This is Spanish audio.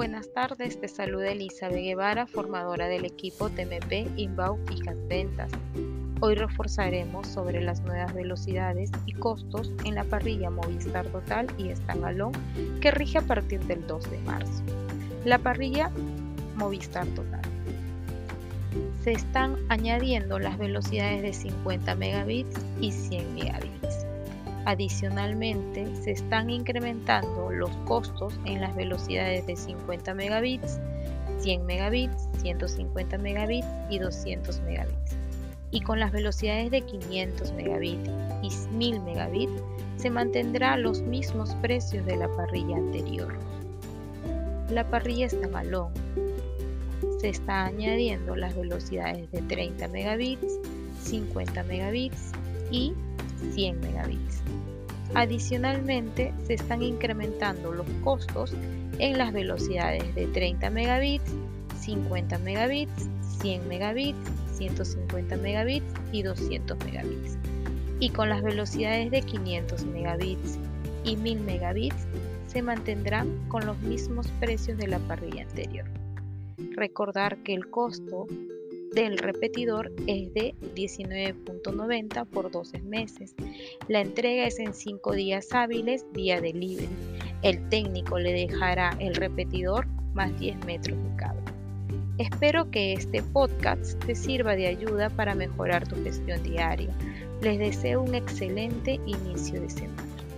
Buenas tardes, te saluda Elizabeth Guevara, formadora del equipo TMP Inbound Fijas Ventas. Hoy reforzaremos sobre las nuevas velocidades y costos en la parrilla Movistar Total y Standalone que rige a partir del 2 de marzo. La parrilla Movistar Total. Se están añadiendo las velocidades de 50 megabits y 100 megabits. Adicionalmente, se están incrementando los costos en las velocidades de 50 megabits, 100 megabits, 150 megabits y 200 megabits. Y con las velocidades de 500 megabits y 1000 megabits se mantendrá los mismos precios de la parrilla anterior. La parrilla está malón. Se está añadiendo las velocidades de 30 megabits, 50 megabits y 100 megabits. Adicionalmente, se están incrementando los costos en las velocidades de 30 megabits, 50 megabits, 100 megabits, 150 megabits y 200 megabits. Y con las velocidades de 500 megabits y 1000 megabits se mantendrán con los mismos precios de la parrilla anterior. Recordar que el costo del repetidor es de 19.90 por 12 meses. La entrega es en 5 días hábiles vía delivery. El técnico le dejará el repetidor más 10 metros de cable. Espero que este podcast te sirva de ayuda para mejorar tu gestión diaria. Les deseo un excelente inicio de semana.